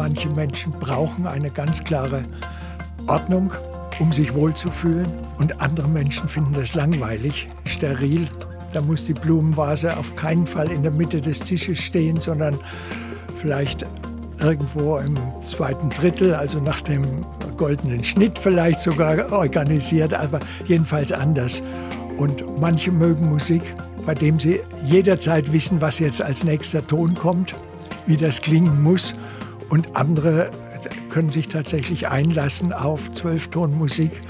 manche Menschen brauchen eine ganz klare Ordnung, um sich wohlzufühlen. Und andere Menschen finden das langweilig, steril. Da muss die Blumenvase auf keinen Fall in der Mitte des Tisches stehen, sondern vielleicht irgendwo im zweiten Drittel, also nach dem goldenen Schnitt vielleicht sogar organisiert, aber jedenfalls anders. Und manche mögen Musik, bei dem sie jederzeit wissen, was jetzt als nächster Ton kommt, wie das klingen muss. Und andere können sich tatsächlich einlassen auf Zwölftonmusik,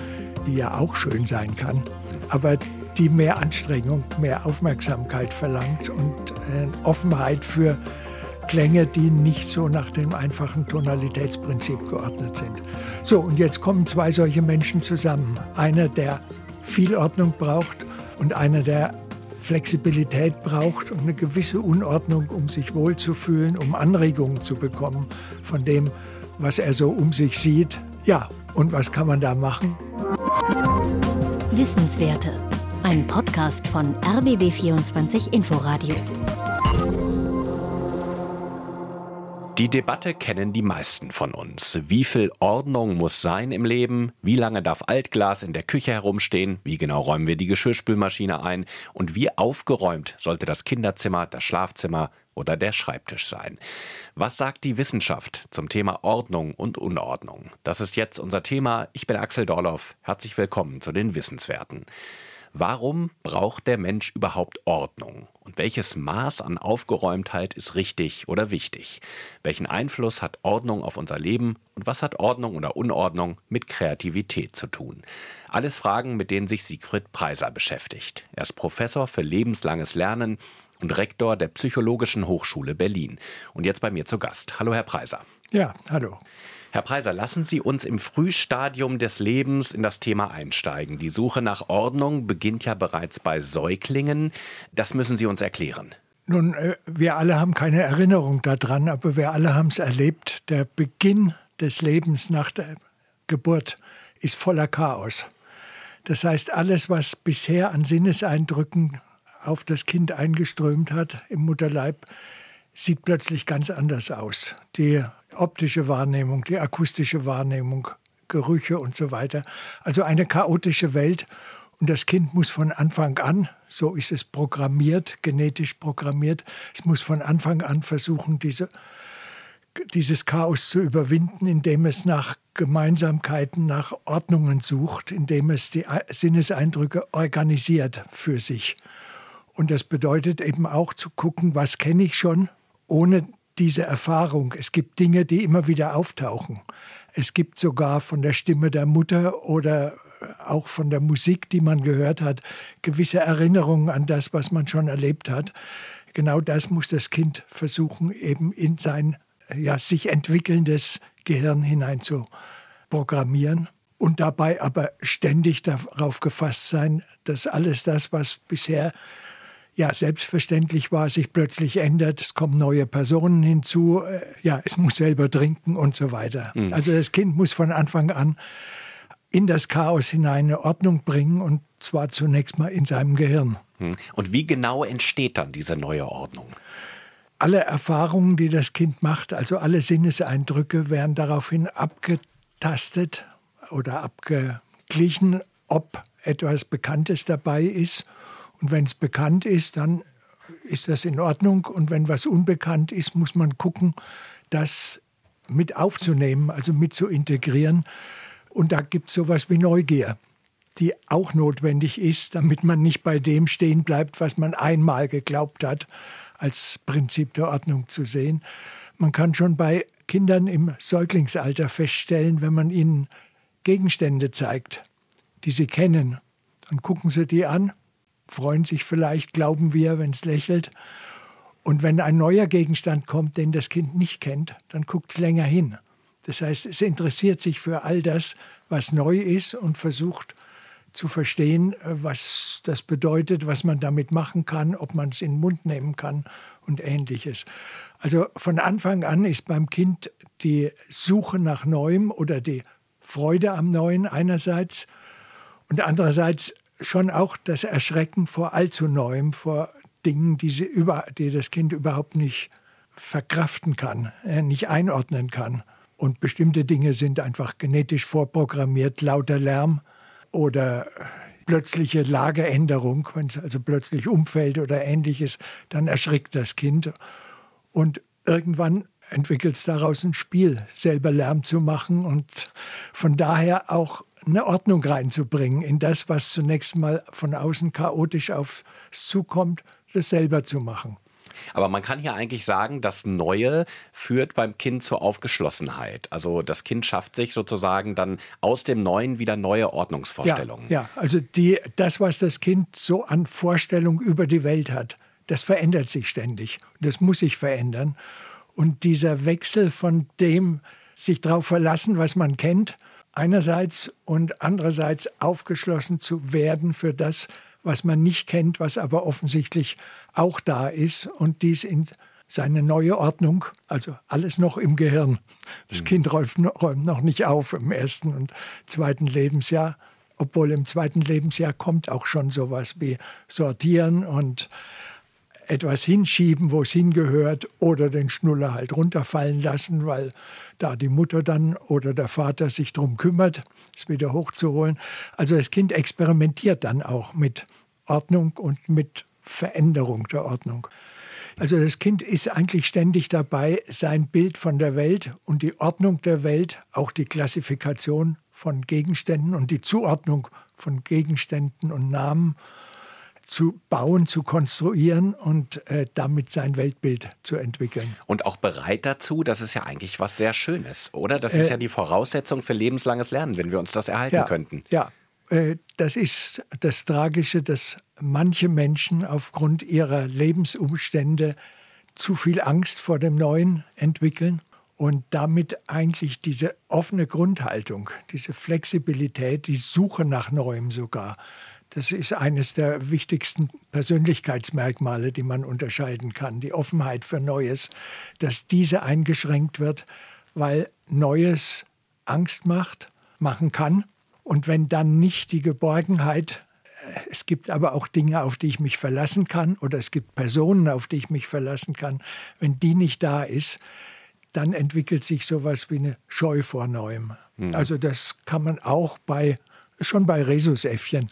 die ja auch schön sein kann, aber die mehr Anstrengung, mehr Aufmerksamkeit verlangt und äh, Offenheit für Klänge, die nicht so nach dem einfachen Tonalitätsprinzip geordnet sind. So, und jetzt kommen zwei solche Menschen zusammen. Einer, der viel Ordnung braucht und einer, der Flexibilität braucht und eine gewisse Unordnung, um sich wohlzufühlen, um Anregungen zu bekommen von dem, was er so um sich sieht. Ja, und was kann man da machen? Wissenswerte. Ein Podcast von RBB24 Inforadio. Die Debatte kennen die meisten von uns. Wie viel Ordnung muss sein im Leben? Wie lange darf Altglas in der Küche herumstehen? Wie genau räumen wir die Geschirrspülmaschine ein? Und wie aufgeräumt sollte das Kinderzimmer, das Schlafzimmer oder der Schreibtisch sein? Was sagt die Wissenschaft zum Thema Ordnung und Unordnung? Das ist jetzt unser Thema. Ich bin Axel Dorloff. Herzlich willkommen zu den Wissenswerten. Warum braucht der Mensch überhaupt Ordnung? Und welches Maß an Aufgeräumtheit ist richtig oder wichtig? Welchen Einfluss hat Ordnung auf unser Leben? Und was hat Ordnung oder Unordnung mit Kreativität zu tun? Alles Fragen, mit denen sich Siegfried Preiser beschäftigt. Er ist Professor für lebenslanges Lernen und Rektor der Psychologischen Hochschule Berlin. Und jetzt bei mir zu Gast. Hallo, Herr Preiser. Ja, hallo. Herr Preiser, lassen Sie uns im Frühstadium des Lebens in das Thema einsteigen. Die Suche nach Ordnung beginnt ja bereits bei Säuglingen. Das müssen Sie uns erklären. Nun, äh, wir alle haben keine Erinnerung daran, aber wir alle haben es erlebt. Der Beginn des Lebens nach der Geburt ist voller Chaos. Das heißt, alles, was bisher an Sinneseindrücken auf das Kind eingeströmt hat im Mutterleib, sieht plötzlich ganz anders aus. Die optische Wahrnehmung, die akustische Wahrnehmung, Gerüche und so weiter. Also eine chaotische Welt. Und das Kind muss von Anfang an, so ist es programmiert, genetisch programmiert, es muss von Anfang an versuchen, diese, dieses Chaos zu überwinden, indem es nach Gemeinsamkeiten, nach Ordnungen sucht, indem es die Sinneseindrücke organisiert für sich. Und das bedeutet eben auch zu gucken, was kenne ich schon, ohne diese Erfahrung. Es gibt Dinge, die immer wieder auftauchen. Es gibt sogar von der Stimme der Mutter oder auch von der Musik, die man gehört hat, gewisse Erinnerungen an das, was man schon erlebt hat. Genau das muss das Kind versuchen, eben in sein ja, sich entwickelndes Gehirn hinein zu programmieren und dabei aber ständig darauf gefasst sein, dass alles das, was bisher ja, selbstverständlich war, sich plötzlich ändert, es kommen neue Personen hinzu, äh, ja, es muss selber trinken und so weiter. Mhm. Also das Kind muss von Anfang an in das Chaos hinein eine Ordnung bringen und zwar zunächst mal in seinem Gehirn. Mhm. Und wie genau entsteht dann diese neue Ordnung? Alle Erfahrungen, die das Kind macht, also alle Sinneseindrücke, werden daraufhin abgetastet oder abgeglichen, ob etwas Bekanntes dabei ist und wenn es bekannt ist, dann ist das in Ordnung. Und wenn was unbekannt ist, muss man gucken, das mit aufzunehmen, also mit zu integrieren. Und da gibt es sowas wie Neugier, die auch notwendig ist, damit man nicht bei dem stehen bleibt, was man einmal geglaubt hat, als Prinzip der Ordnung zu sehen. Man kann schon bei Kindern im Säuglingsalter feststellen, wenn man ihnen Gegenstände zeigt, die sie kennen, dann gucken sie die an freuen sich vielleicht, glauben wir, wenn es lächelt. Und wenn ein neuer Gegenstand kommt, den das Kind nicht kennt, dann guckt es länger hin. Das heißt, es interessiert sich für all das, was neu ist und versucht zu verstehen, was das bedeutet, was man damit machen kann, ob man es in den Mund nehmen kann und ähnliches. Also von Anfang an ist beim Kind die Suche nach Neuem oder die Freude am Neuen einerseits und andererseits schon auch das Erschrecken vor allzu Neuem, vor Dingen, die, sie über, die das Kind überhaupt nicht verkraften kann, äh, nicht einordnen kann. Und bestimmte Dinge sind einfach genetisch vorprogrammiert, lauter Lärm oder plötzliche Lageänderung, wenn es also plötzlich umfällt oder ähnliches, dann erschrickt das Kind. Und irgendwann entwickelt es daraus ein Spiel, selber Lärm zu machen und von daher auch eine Ordnung reinzubringen in das, was zunächst mal von außen chaotisch auf es zukommt, das selber zu machen. Aber man kann hier eigentlich sagen, das Neue führt beim Kind zur Aufgeschlossenheit. Also das Kind schafft sich sozusagen dann aus dem Neuen wieder neue Ordnungsvorstellungen. Ja, ja. also die, das, was das Kind so an Vorstellungen über die Welt hat, das verändert sich ständig. Das muss sich verändern. Und dieser Wechsel von dem, sich darauf verlassen, was man kennt, einerseits und andererseits aufgeschlossen zu werden für das, was man nicht kennt, was aber offensichtlich auch da ist und dies in seine neue Ordnung, also alles noch im Gehirn. Das mhm. Kind räumt, räumt noch nicht auf im ersten und zweiten Lebensjahr, obwohl im zweiten Lebensjahr kommt auch schon sowas wie Sortieren und etwas hinschieben, wo es hingehört, oder den Schnuller halt runterfallen lassen, weil da die Mutter dann oder der Vater sich darum kümmert, es wieder hochzuholen. Also das Kind experimentiert dann auch mit Ordnung und mit Veränderung der Ordnung. Also das Kind ist eigentlich ständig dabei, sein Bild von der Welt und die Ordnung der Welt, auch die Klassifikation von Gegenständen und die Zuordnung von Gegenständen und Namen zu bauen, zu konstruieren und äh, damit sein Weltbild zu entwickeln. Und auch bereit dazu, das ist ja eigentlich was sehr Schönes, oder? Das ist äh, ja die Voraussetzung für lebenslanges Lernen, wenn wir uns das erhalten ja, könnten. Ja, äh, das ist das Tragische, dass manche Menschen aufgrund ihrer Lebensumstände zu viel Angst vor dem Neuen entwickeln und damit eigentlich diese offene Grundhaltung, diese Flexibilität, die Suche nach Neuem sogar, das ist eines der wichtigsten Persönlichkeitsmerkmale, die man unterscheiden kann, die Offenheit für Neues, dass diese eingeschränkt wird, weil Neues Angst macht, machen kann. Und wenn dann nicht die Geborgenheit, äh, es gibt aber auch Dinge, auf die ich mich verlassen kann, oder es gibt Personen, auf die ich mich verlassen kann, wenn die nicht da ist, dann entwickelt sich sowas wie eine Scheu vor Neuem. Mhm. Also das kann man auch bei, schon bei Rhesusäffchen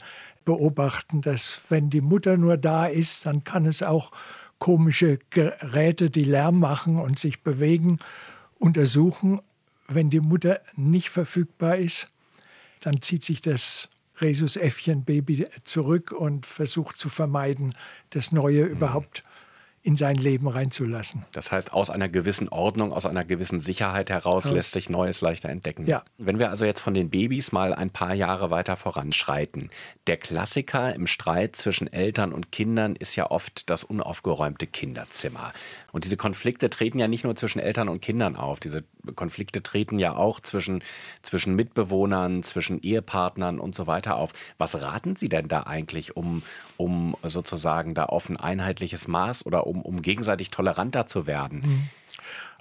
beobachten, dass wenn die Mutter nur da ist, dann kann es auch komische Geräte, die Lärm machen und sich bewegen, untersuchen. Wenn die Mutter nicht verfügbar ist, dann zieht sich das Rhesusäffchen-Baby zurück und versucht zu vermeiden, das Neue überhaupt in sein Leben reinzulassen. Das heißt, aus einer gewissen Ordnung, aus einer gewissen Sicherheit heraus aus. lässt sich Neues leichter entdecken. Ja. Wenn wir also jetzt von den Babys mal ein paar Jahre weiter voranschreiten. Der Klassiker im Streit zwischen Eltern und Kindern ist ja oft das unaufgeräumte Kinderzimmer. Und diese Konflikte treten ja nicht nur zwischen Eltern und Kindern auf. Diese Konflikte treten ja auch zwischen, zwischen Mitbewohnern, zwischen Ehepartnern und so weiter auf. Was raten Sie denn da eigentlich, um, um sozusagen da auf ein einheitliches Maß oder um, um gegenseitig toleranter zu werden? Mhm.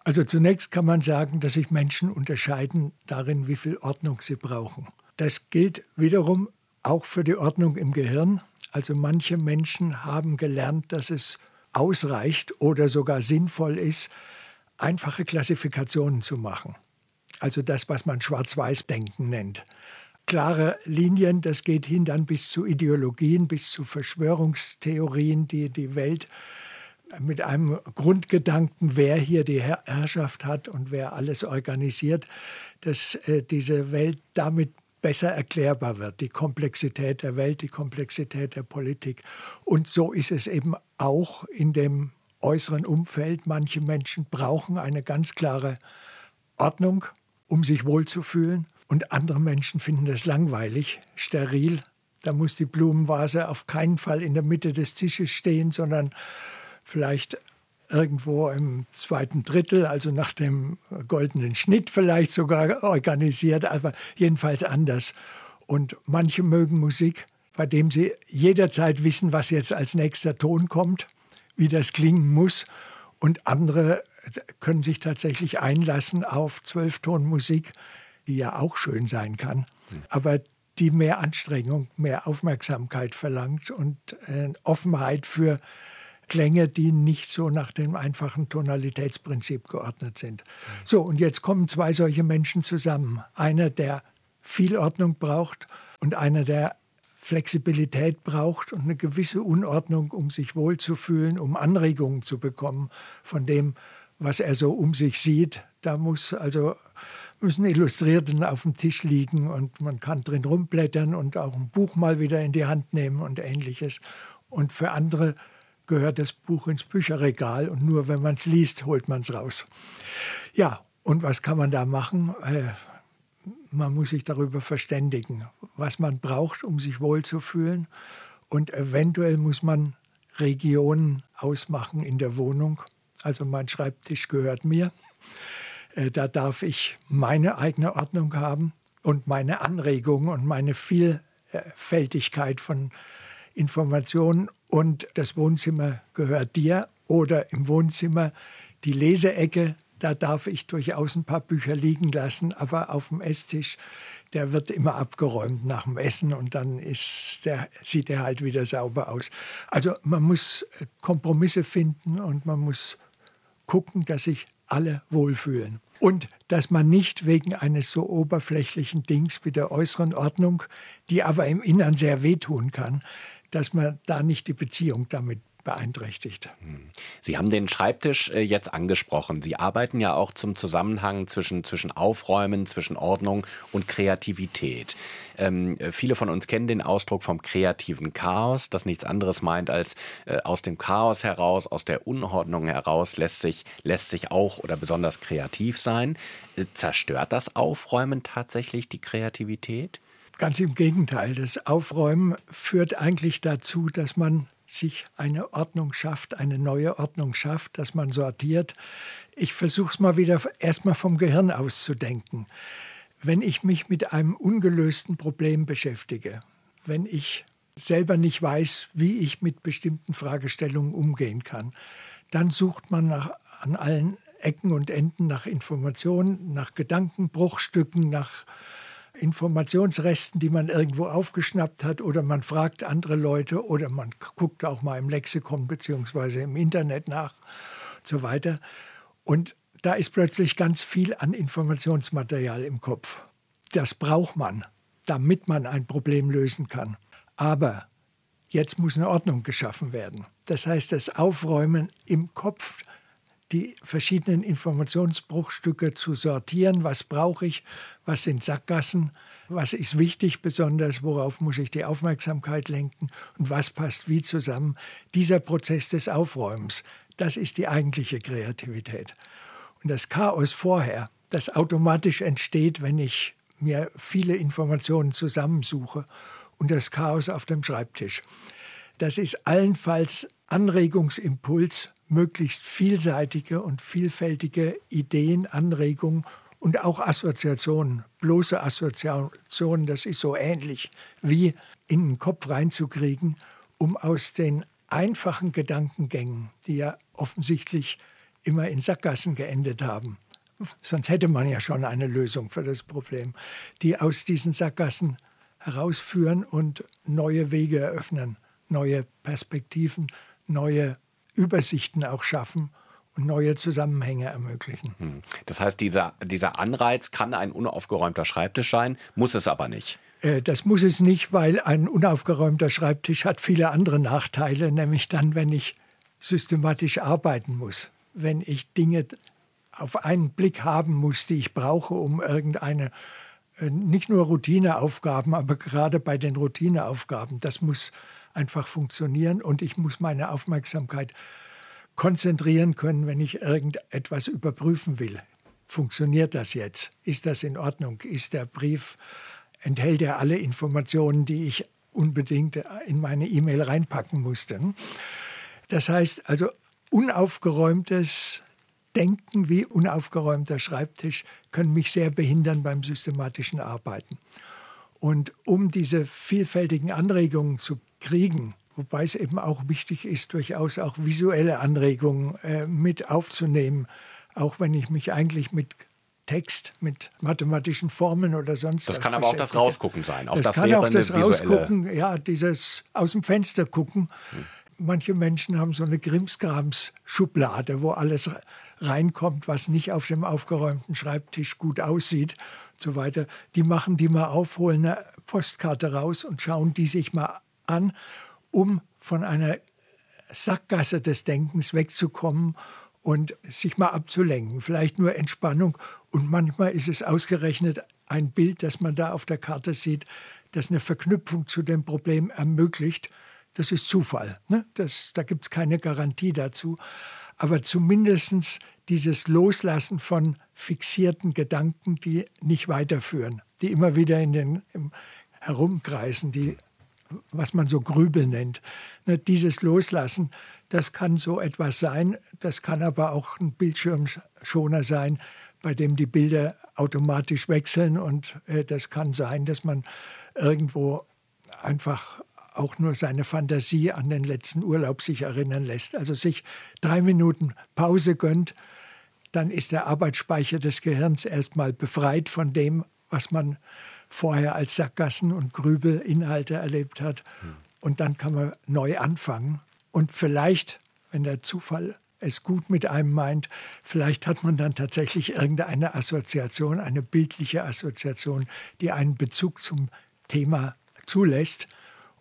Also zunächst kann man sagen, dass sich Menschen unterscheiden darin, wie viel Ordnung sie brauchen. Das gilt wiederum auch für die Ordnung im Gehirn. Also manche Menschen haben gelernt, dass es ausreicht oder sogar sinnvoll ist, einfache Klassifikationen zu machen. Also das, was man Schwarz-Weiß-Denken nennt. Klare Linien, das geht hin dann bis zu Ideologien, bis zu Verschwörungstheorien, die die Welt mit einem Grundgedanken, wer hier die Herrschaft hat und wer alles organisiert, dass äh, diese Welt damit besser erklärbar wird, die Komplexität der Welt, die Komplexität der Politik. Und so ist es eben auch in dem äußeren Umfeld. Manche Menschen brauchen eine ganz klare Ordnung, um sich wohlzufühlen. Und andere Menschen finden das langweilig, steril. Da muss die Blumenvase auf keinen Fall in der Mitte des Tisches stehen, sondern vielleicht irgendwo im zweiten Drittel, also nach dem goldenen Schnitt vielleicht sogar organisiert, aber jedenfalls anders. Und manche mögen Musik, bei dem sie jederzeit wissen, was jetzt als nächster Ton kommt, wie das klingen muss. Und andere können sich tatsächlich einlassen auf Zwölftonmusik, die ja auch schön sein kann, aber die mehr Anstrengung, mehr Aufmerksamkeit verlangt und äh, Offenheit für Klänge, die nicht so nach dem einfachen Tonalitätsprinzip geordnet sind. So, und jetzt kommen zwei solche Menschen zusammen. Einer, der viel Ordnung braucht und einer, der Flexibilität braucht und eine gewisse Unordnung, um sich wohlzufühlen, um Anregungen zu bekommen von dem, was er so um sich sieht. Da muss also müssen Illustrierten auf dem Tisch liegen und man kann drin rumblättern und auch ein Buch mal wieder in die Hand nehmen und ähnliches. Und für andere gehört das Buch ins Bücherregal und nur wenn man es liest, holt man es raus. Ja, und was kann man da machen? Man muss sich darüber verständigen, was man braucht, um sich wohlzufühlen. Und eventuell muss man Regionen ausmachen in der Wohnung. Also mein Schreibtisch gehört mir. Äh, da darf ich meine eigene Ordnung haben und meine Anregungen und meine Vielfältigkeit von Informationen. Und das Wohnzimmer gehört dir oder im Wohnzimmer die Leseecke. Da darf ich durchaus ein paar Bücher liegen lassen, aber auf dem Esstisch, der wird immer abgeräumt nach dem Essen und dann ist der, sieht er halt wieder sauber aus. Also man muss Kompromisse finden und man muss gucken, dass sich alle wohlfühlen. Und dass man nicht wegen eines so oberflächlichen Dings wie der äußeren Ordnung, die aber im Innern sehr wehtun kann, dass man da nicht die Beziehung damit beeinträchtigt. Sie haben den Schreibtisch äh, jetzt angesprochen. Sie arbeiten ja auch zum Zusammenhang zwischen, zwischen Aufräumen, zwischen Ordnung und Kreativität. Ähm, viele von uns kennen den Ausdruck vom kreativen Chaos, das nichts anderes meint als äh, aus dem Chaos heraus, aus der Unordnung heraus lässt sich, lässt sich auch oder besonders kreativ sein. Äh, zerstört das Aufräumen tatsächlich die Kreativität? Ganz im Gegenteil. Das Aufräumen führt eigentlich dazu, dass man sich eine Ordnung schafft, eine neue Ordnung schafft, dass man sortiert. Ich versuche es mal wieder erstmal vom Gehirn auszudenken. Wenn ich mich mit einem ungelösten Problem beschäftige, wenn ich selber nicht weiß, wie ich mit bestimmten Fragestellungen umgehen kann, dann sucht man nach, an allen Ecken und Enden nach Informationen, nach Gedankenbruchstücken, nach Informationsresten, die man irgendwo aufgeschnappt hat, oder man fragt andere Leute oder man guckt auch mal im Lexikon bzw. im Internet nach und so weiter. Und da ist plötzlich ganz viel an Informationsmaterial im Kopf. Das braucht man, damit man ein Problem lösen kann. Aber jetzt muss eine Ordnung geschaffen werden. Das heißt, das Aufräumen im Kopf die verschiedenen Informationsbruchstücke zu sortieren. Was brauche ich? Was sind Sackgassen? Was ist wichtig besonders? Worauf muss ich die Aufmerksamkeit lenken? Und was passt wie zusammen? Dieser Prozess des Aufräumens, das ist die eigentliche Kreativität. Und das Chaos vorher, das automatisch entsteht, wenn ich mir viele Informationen zusammensuche und das Chaos auf dem Schreibtisch. Das ist allenfalls Anregungsimpuls möglichst vielseitige und vielfältige Ideen, Anregungen und auch Assoziationen, bloße Assoziationen, das ist so ähnlich wie in den Kopf reinzukriegen, um aus den einfachen Gedankengängen, die ja offensichtlich immer in Sackgassen geendet haben, sonst hätte man ja schon eine Lösung für das Problem, die aus diesen Sackgassen herausführen und neue Wege eröffnen, neue Perspektiven, neue Übersichten auch schaffen und neue Zusammenhänge ermöglichen. Hm. Das heißt, dieser, dieser Anreiz kann ein unaufgeräumter Schreibtisch sein, muss es aber nicht. Äh, das muss es nicht, weil ein unaufgeräumter Schreibtisch hat viele andere Nachteile, nämlich dann, wenn ich systematisch arbeiten muss, wenn ich Dinge auf einen Blick haben muss, die ich brauche, um irgendeine äh, nicht nur Routineaufgaben, aber gerade bei den Routineaufgaben, das muss einfach funktionieren und ich muss meine Aufmerksamkeit konzentrieren können, wenn ich irgendetwas überprüfen will. Funktioniert das jetzt? Ist das in Ordnung? Ist der Brief, enthält er alle Informationen, die ich unbedingt in meine E-Mail reinpacken musste? Das heißt also, unaufgeräumtes Denken wie unaufgeräumter Schreibtisch können mich sehr behindern beim systematischen Arbeiten. Und um diese vielfältigen Anregungen zu kriegen. Wobei es eben auch wichtig ist, durchaus auch visuelle Anregungen äh, mit aufzunehmen, auch wenn ich mich eigentlich mit Text, mit mathematischen Formeln oder sonst das was. Das kann aber auch das Rausgucken sein. Auch das, das kann auch das Rausgucken, ja, dieses aus dem Fenster gucken. Hm. manche Menschen haben so eine Grimskrams-Schublade, wo alles reinkommt, was nicht auf dem aufgeräumten Schreibtisch gut aussieht und so weiter. Die machen die mal auf, holen eine Postkarte raus und schauen die sich mal an, um von einer Sackgasse des Denkens wegzukommen und sich mal abzulenken. Vielleicht nur Entspannung. Und manchmal ist es ausgerechnet ein Bild, das man da auf der Karte sieht, das eine Verknüpfung zu dem Problem ermöglicht. Das ist Zufall. Ne? Das, da gibt es keine Garantie dazu. Aber zumindest dieses Loslassen von fixierten Gedanken, die nicht weiterführen, die immer wieder in den im Herumkreisen, die was man so Grübel nennt. Ne, dieses Loslassen, das kann so etwas sein, das kann aber auch ein Bildschirmschoner sein, bei dem die Bilder automatisch wechseln und äh, das kann sein, dass man irgendwo einfach auch nur seine Fantasie an den letzten Urlaub sich erinnern lässt. Also sich drei Minuten Pause gönnt, dann ist der Arbeitsspeicher des Gehirns erstmal befreit von dem, was man vorher als Sackgassen und Grübelinhalte erlebt hat. Und dann kann man neu anfangen. Und vielleicht, wenn der Zufall es gut mit einem meint, vielleicht hat man dann tatsächlich irgendeine Assoziation, eine bildliche Assoziation, die einen Bezug zum Thema zulässt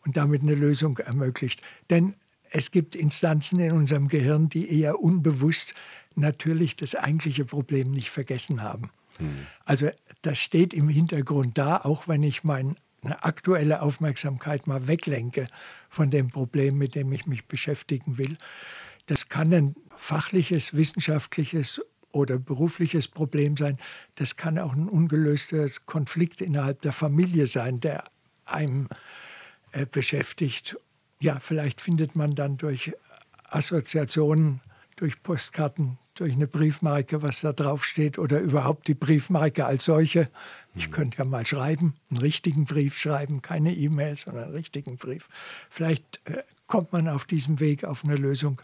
und damit eine Lösung ermöglicht. Denn es gibt Instanzen in unserem Gehirn, die eher unbewusst natürlich das eigentliche Problem nicht vergessen haben. Hm. Also das steht im Hintergrund da, auch wenn ich meine aktuelle Aufmerksamkeit mal weglenke von dem Problem, mit dem ich mich beschäftigen will. Das kann ein fachliches, wissenschaftliches oder berufliches Problem sein. Das kann auch ein ungelöster Konflikt innerhalb der Familie sein, der einem äh, beschäftigt. Ja, vielleicht findet man dann durch Assoziationen, durch Postkarten durch eine Briefmarke, was da drauf steht, oder überhaupt die Briefmarke als solche. Ich mhm. könnte ja mal schreiben, einen richtigen Brief schreiben, keine E-Mail, sondern einen richtigen Brief. Vielleicht äh, kommt man auf diesem Weg auf eine Lösung,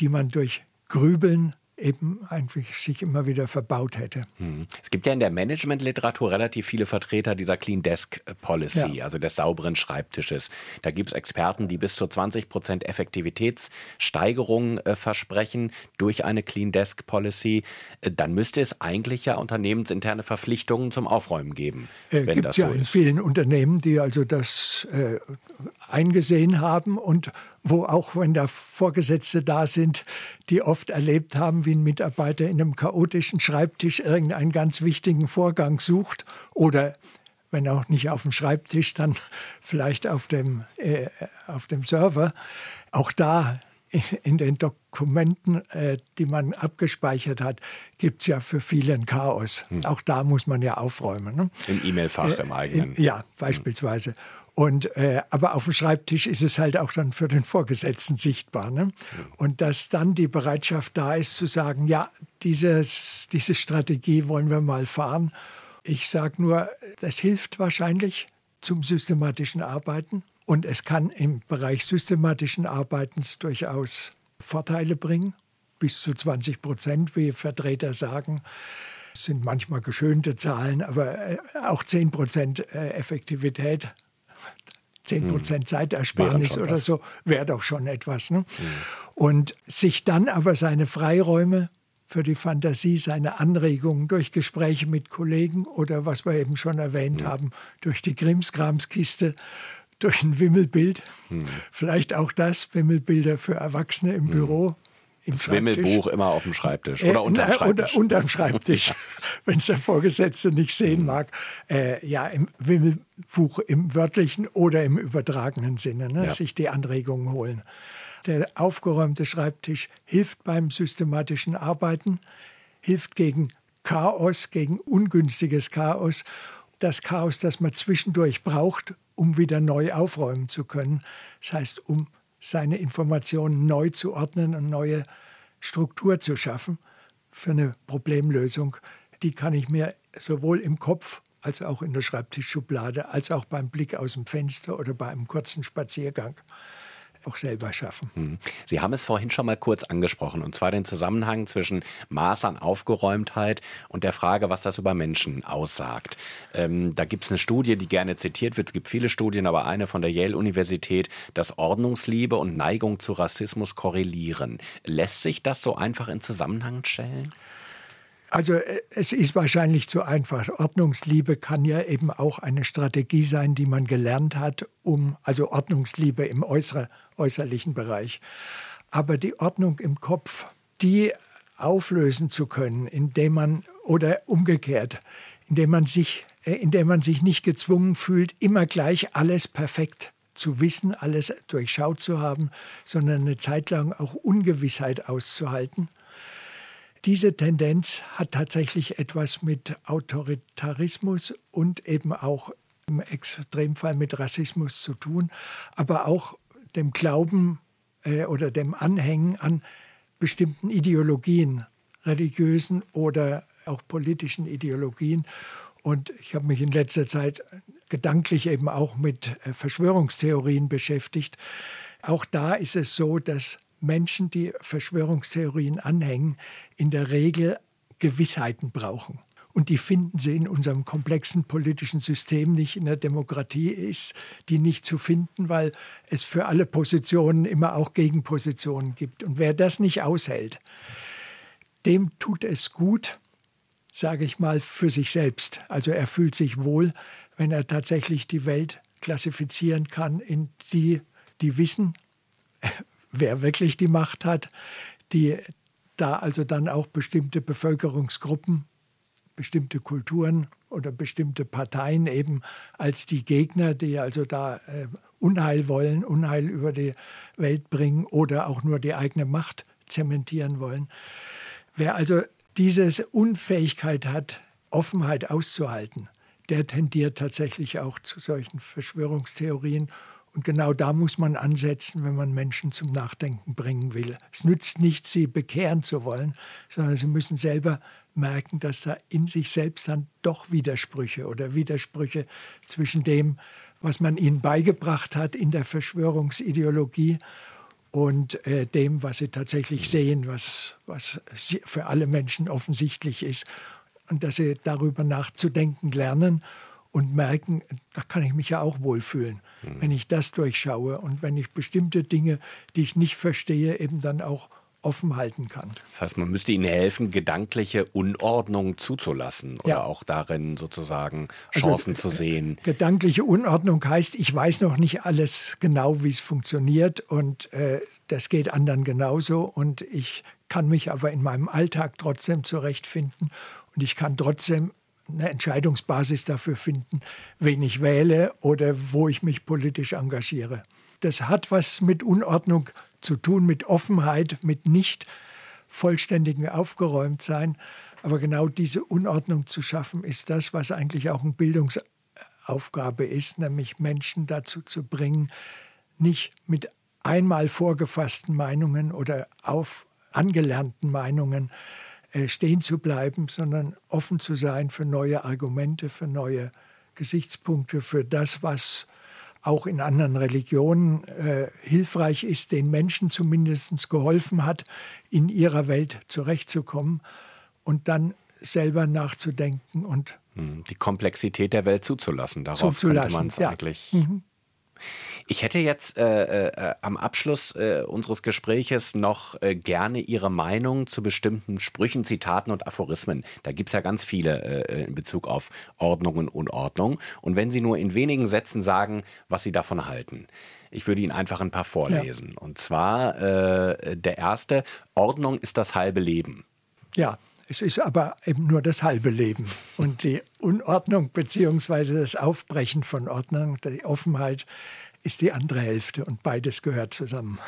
die man durch Grübeln eben einfach sich immer wieder verbaut hätte. Hm. Es gibt ja in der Managementliteratur relativ viele Vertreter dieser Clean Desk Policy, ja. also des sauberen Schreibtisches. Da gibt es Experten, die bis zu 20 Prozent Effektivitätssteigerung äh, versprechen durch eine Clean Desk Policy. Äh, dann müsste es eigentlich ja unternehmensinterne Verpflichtungen zum Aufräumen geben. Äh, gibt es ja so in vielen Unternehmen, die also das äh, eingesehen haben und wo auch wenn da Vorgesetzte da sind, die oft erlebt haben, wie ein Mitarbeiter in einem chaotischen Schreibtisch irgendeinen ganz wichtigen Vorgang sucht oder wenn auch nicht auf dem Schreibtisch, dann vielleicht auf dem, äh, auf dem Server. Auch da in den Dokumenten, äh, die man abgespeichert hat, gibt es ja für viele ein Chaos. Hm. Auch da muss man ja aufräumen. Ne? Im E-Mail-Fach, äh, im eigenen. In, ja, beispielsweise. Hm. Und, äh, aber auf dem Schreibtisch ist es halt auch dann für den Vorgesetzten sichtbar. Ne? Und dass dann die Bereitschaft da ist zu sagen, ja, dieses, diese Strategie wollen wir mal fahren. Ich sage nur, das hilft wahrscheinlich zum systematischen Arbeiten. Und es kann im Bereich systematischen Arbeitens durchaus Vorteile bringen. Bis zu 20 Prozent, wie Vertreter sagen sind manchmal geschönte Zahlen, aber äh, auch 10 Prozent äh, Effektivität 10 Prozent hm. Zeitersparnis oder was. so, wäre doch schon etwas. Ne? Hm. Und sich dann aber seine Freiräume für die Fantasie, seine Anregungen durch Gespräche mit Kollegen oder was wir eben schon erwähnt hm. haben, durch die Grimskramskiste, durch ein Wimmelbild, hm. vielleicht auch das, Wimmelbilder für Erwachsene im hm. Büro, das Wimmelbuch immer auf dem Schreibtisch oder äh, unterm Schreibtisch. Unter, unterm Schreibtisch, wenn es der Vorgesetzte nicht sehen mhm. mag. Äh, ja, im Wimmelbuch im wörtlichen oder im übertragenen Sinne, ne, ja. sich die Anregungen holen. Der aufgeräumte Schreibtisch hilft beim systematischen Arbeiten, hilft gegen Chaos, gegen ungünstiges Chaos. Das Chaos, das man zwischendurch braucht, um wieder neu aufräumen zu können. Das heißt, um seine Informationen neu zu ordnen und neue Struktur zu schaffen für eine Problemlösung. Die kann ich mir sowohl im Kopf als auch in der Schreibtischschublade, als auch beim Blick aus dem Fenster oder bei einem kurzen Spaziergang auch selber schaffen. Hm. Sie haben es vorhin schon mal kurz angesprochen, und zwar den Zusammenhang zwischen Maß an Aufgeräumtheit und der Frage, was das über Menschen aussagt. Ähm, da gibt es eine Studie, die gerne zitiert wird. Es gibt viele Studien, aber eine von der Yale-Universität, dass Ordnungsliebe und Neigung zu Rassismus korrelieren. Lässt sich das so einfach in Zusammenhang stellen? Also äh, es ist wahrscheinlich zu einfach. Ordnungsliebe kann ja eben auch eine Strategie sein, die man gelernt hat, um, also Ordnungsliebe im äußere, äußerlichen Bereich. Aber die Ordnung im Kopf, die auflösen zu können, indem man, oder umgekehrt, indem man sich, äh, indem man sich nicht gezwungen fühlt, immer gleich alles perfekt zu wissen, alles durchschaut zu haben, sondern eine Zeit lang auch Ungewissheit auszuhalten diese Tendenz hat tatsächlich etwas mit Autoritarismus und eben auch im Extremfall mit Rassismus zu tun, aber auch dem Glauben äh, oder dem Anhängen an bestimmten Ideologien, religiösen oder auch politischen Ideologien. Und ich habe mich in letzter Zeit gedanklich eben auch mit äh, Verschwörungstheorien beschäftigt. Auch da ist es so, dass Menschen, die Verschwörungstheorien anhängen, in der Regel Gewissheiten brauchen. Und die finden sie in unserem komplexen politischen System nicht. In der Demokratie ist die nicht zu finden, weil es für alle Positionen immer auch Gegenpositionen gibt. Und wer das nicht aushält, dem tut es gut, sage ich mal, für sich selbst. Also er fühlt sich wohl, wenn er tatsächlich die Welt klassifizieren kann in die, die wissen, wer wirklich die Macht hat, die da also dann auch bestimmte Bevölkerungsgruppen, bestimmte Kulturen oder bestimmte Parteien eben als die Gegner, die also da äh, Unheil wollen, Unheil über die Welt bringen oder auch nur die eigene Macht zementieren wollen. Wer also diese Unfähigkeit hat, Offenheit auszuhalten, der tendiert tatsächlich auch zu solchen Verschwörungstheorien und genau da muss man ansetzen, wenn man Menschen zum Nachdenken bringen will. Es nützt nicht, sie bekehren zu wollen, sondern sie müssen selber merken, dass da in sich selbst dann doch Widersprüche oder Widersprüche zwischen dem, was man ihnen beigebracht hat in der Verschwörungsideologie und äh, dem, was sie tatsächlich sehen, was, was für alle Menschen offensichtlich ist. Und dass sie darüber nachzudenken lernen und merken, da kann ich mich ja auch wohlfühlen, mhm. wenn ich das durchschaue und wenn ich bestimmte Dinge, die ich nicht verstehe, eben dann auch offen halten kann. Das heißt, man müsste ihnen helfen, gedankliche Unordnung zuzulassen oder ja. auch darin sozusagen also, Chancen also, zu sehen. Gedankliche Unordnung heißt, ich weiß noch nicht alles genau, wie es funktioniert und äh, das geht anderen genauso und ich kann mich aber in meinem Alltag trotzdem zurechtfinden und ich kann trotzdem eine Entscheidungsbasis dafür finden, wen ich wähle oder wo ich mich politisch engagiere. Das hat was mit Unordnung zu tun, mit Offenheit, mit nicht vollständigem Aufgeräumtsein. Aber genau diese Unordnung zu schaffen, ist das, was eigentlich auch eine Bildungsaufgabe ist, nämlich Menschen dazu zu bringen, nicht mit einmal vorgefassten Meinungen oder auf angelernten Meinungen stehen zu bleiben, sondern offen zu sein für neue Argumente, für neue Gesichtspunkte, für das, was auch in anderen Religionen äh, hilfreich ist, den Menschen zumindest geholfen hat, in ihrer Welt zurechtzukommen und dann selber nachzudenken und hm, die Komplexität der Welt zuzulassen. Darauf zuzulassen, könnte man es ja. eigentlich. Mhm. Ich hätte jetzt äh, äh, am Abschluss äh, unseres Gespräches noch äh, gerne Ihre Meinung zu bestimmten Sprüchen, Zitaten und Aphorismen. Da gibt es ja ganz viele äh, in Bezug auf Ordnung und Unordnung. Und wenn Sie nur in wenigen Sätzen sagen, was Sie davon halten. Ich würde Ihnen einfach ein paar vorlesen. Ja. Und zwar äh, der erste, Ordnung ist das halbe Leben. Ja, es ist aber eben nur das halbe Leben. Und die Unordnung bzw. das Aufbrechen von Ordnung, die Offenheit, ist die andere Hälfte und beides gehört zusammen.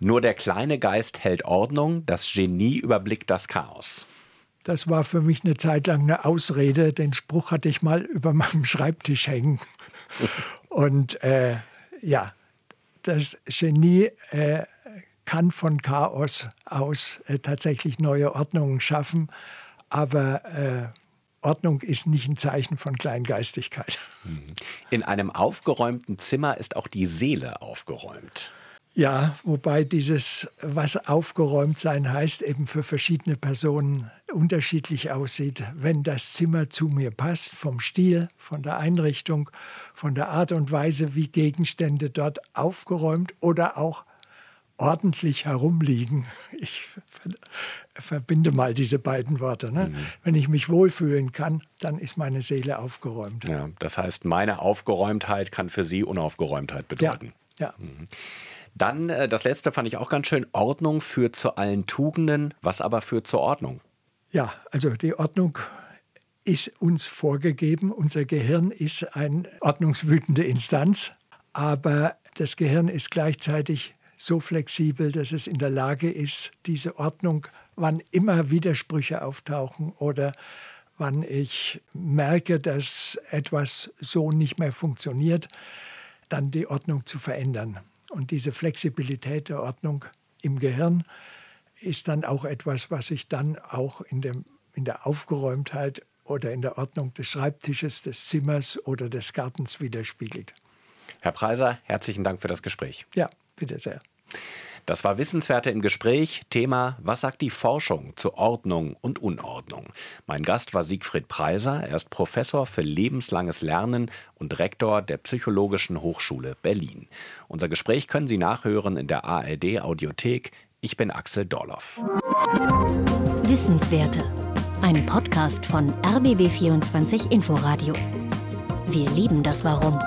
Nur der kleine Geist hält Ordnung, das Genie überblickt das Chaos. Das war für mich eine Zeit lang eine Ausrede. Den Spruch hatte ich mal über meinem Schreibtisch hängen. Und äh, ja, das Genie äh, kann von Chaos aus äh, tatsächlich neue Ordnungen schaffen, aber äh, Ordnung ist nicht ein Zeichen von Kleingeistigkeit. Mhm. In einem aufgeräumten Zimmer ist auch die Seele aufgeräumt. Ja, wobei dieses, was aufgeräumt sein heißt, eben für verschiedene Personen unterschiedlich aussieht. Wenn das Zimmer zu mir passt, vom Stil, von der Einrichtung, von der Art und Weise, wie Gegenstände dort aufgeräumt oder auch ordentlich herumliegen. Ich verbinde mal diese beiden Worte. Ne? Mhm. Wenn ich mich wohlfühlen kann, dann ist meine Seele aufgeräumt. Ja, das heißt, meine Aufgeräumtheit kann für Sie Unaufgeräumtheit bedeuten. Ja. ja. Mhm. Dann, äh, das letzte fand ich auch ganz schön, Ordnung führt zu allen Tugenden, was aber führt zur Ordnung? Ja, also die Ordnung ist uns vorgegeben. Unser Gehirn ist eine ordnungswütende Instanz, aber das Gehirn ist gleichzeitig so flexibel, dass es in der Lage ist, diese Ordnung, wann immer Widersprüche auftauchen oder wann ich merke, dass etwas so nicht mehr funktioniert, dann die Ordnung zu verändern. Und diese Flexibilität der Ordnung im Gehirn ist dann auch etwas, was sich dann auch in, dem, in der Aufgeräumtheit oder in der Ordnung des Schreibtisches, des Zimmers oder des Gartens widerspiegelt. Herr Preiser, herzlichen Dank für das Gespräch. Ja, bitte sehr. Das war Wissenswerte im Gespräch. Thema: Was sagt die Forschung zu Ordnung und Unordnung? Mein Gast war Siegfried Preiser. Er ist Professor für lebenslanges Lernen und Rektor der Psychologischen Hochschule Berlin. Unser Gespräch können Sie nachhören in der ARD Audiothek. Ich bin Axel Dorloff. Wissenswerte. Ein Podcast von RBB24 Inforadio. Wir lieben das Warum.